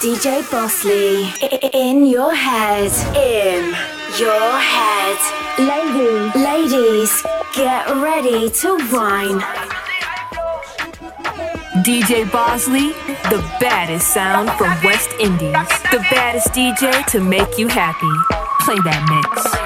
DJ Bosley, in your head, in your head. Ladies, ladies, get ready to whine. DJ Bosley, the baddest sound from West Indies. The baddest DJ to make you happy. Play that mix.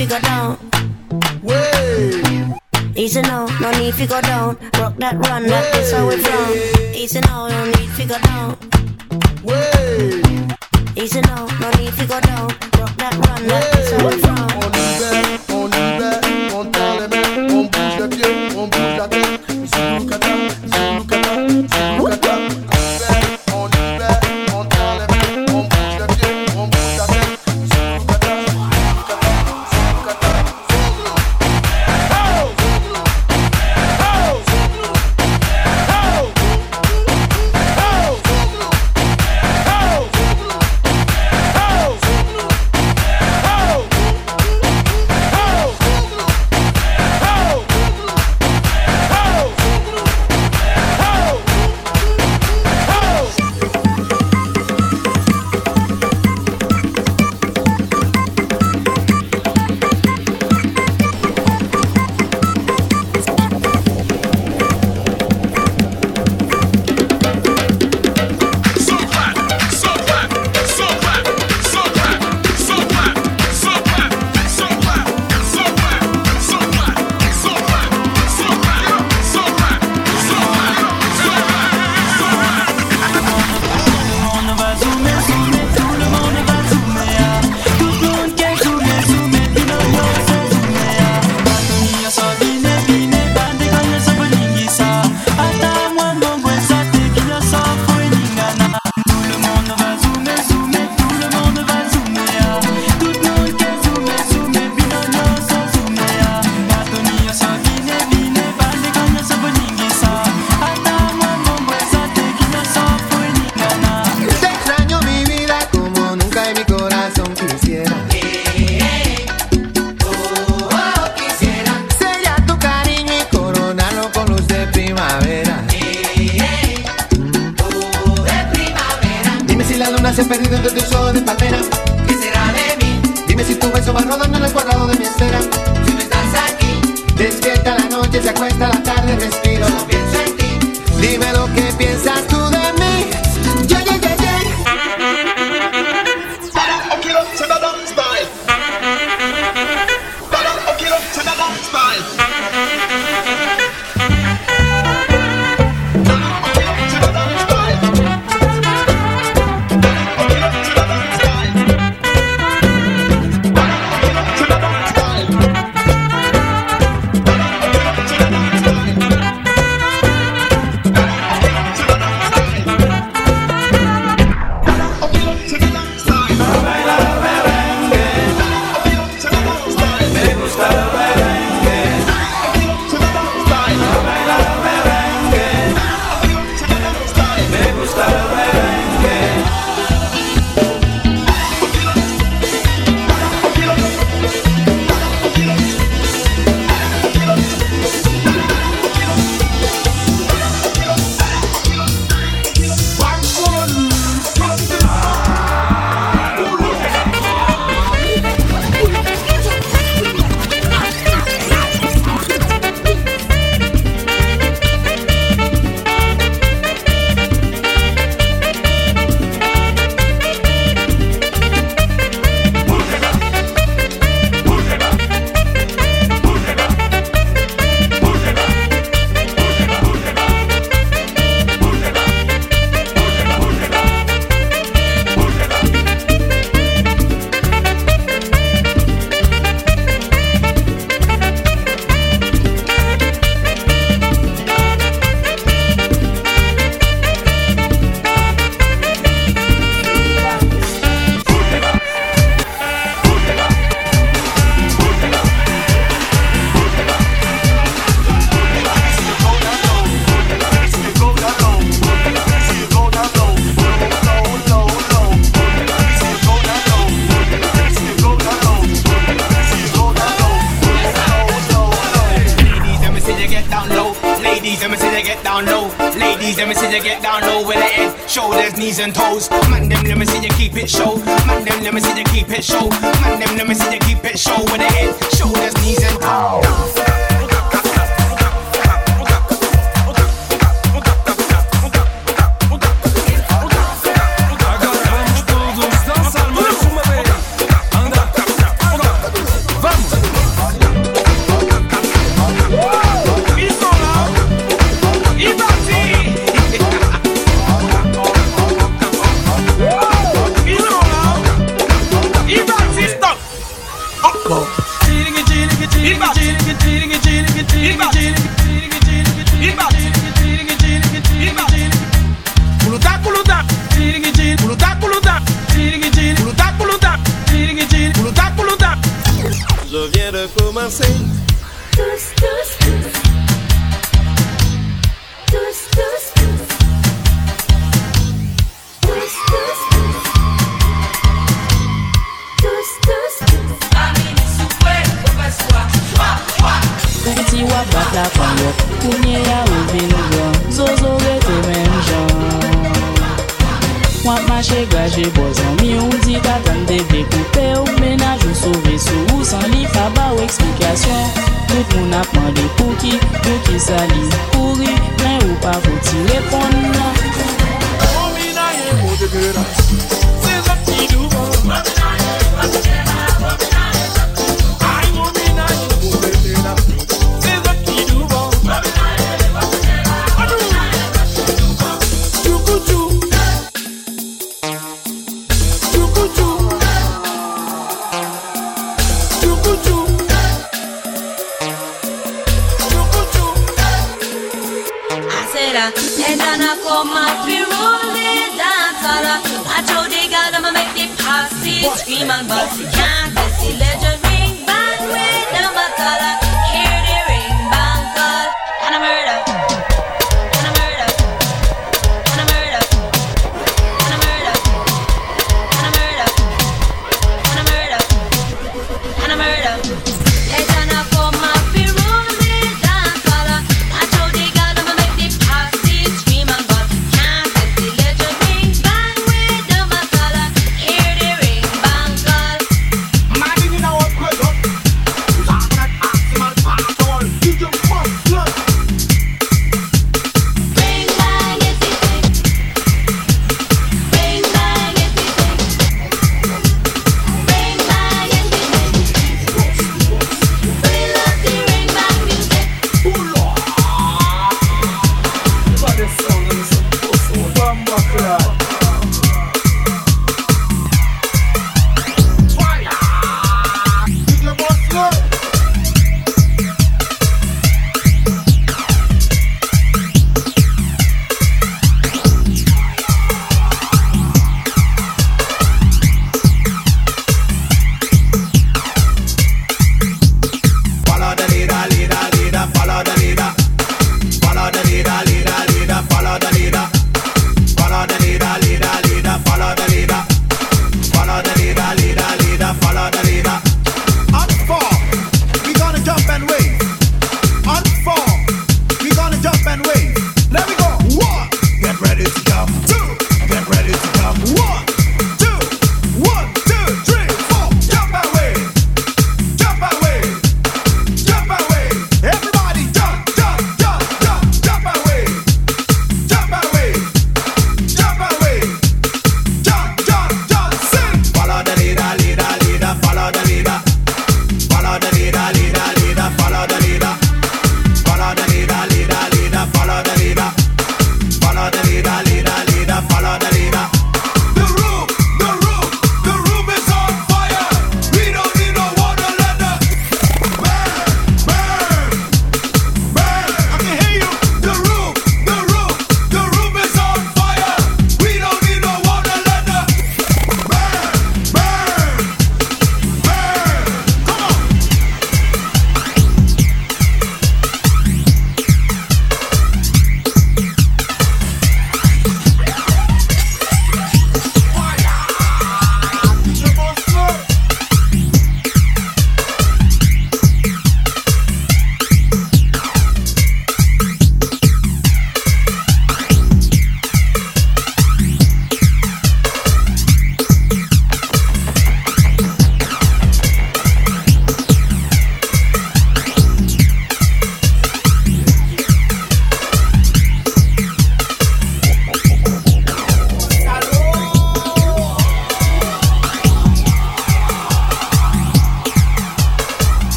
To go down. Wey. Easy now, no need to go down. Rock that run, that is how we from. Easy now, no need to go down. Wey. Easy now, no need to go down. Rock that run, that is how we from. Se ha perdido entre tus ojos de palmera. ¿Qué será de mí? Dime si tu beso va rodando en el cuadrado de mi esfera. Si no estás aquí, despierta la noche, se acuesta la tarde, respiro. See you get down low with the head, shoulders, knees and toes. Man, them, let me see you keep it show. Man, them, let me see you keep it show. Man, them, let me see you keep it show with the head, shoulders, knees and toes. de commencer. Assim? Mwen de pou ki, pou ki sa li kouri Mwen ou pa voti repon nan Mwen minaye mwen de gera Se zan ki duvan Mwen minaye mwen de gera gather. And then I call my three rolling dancer. I told they gather, I'ma make the posse scream and bust. Can't see legend.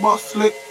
Boss Slick.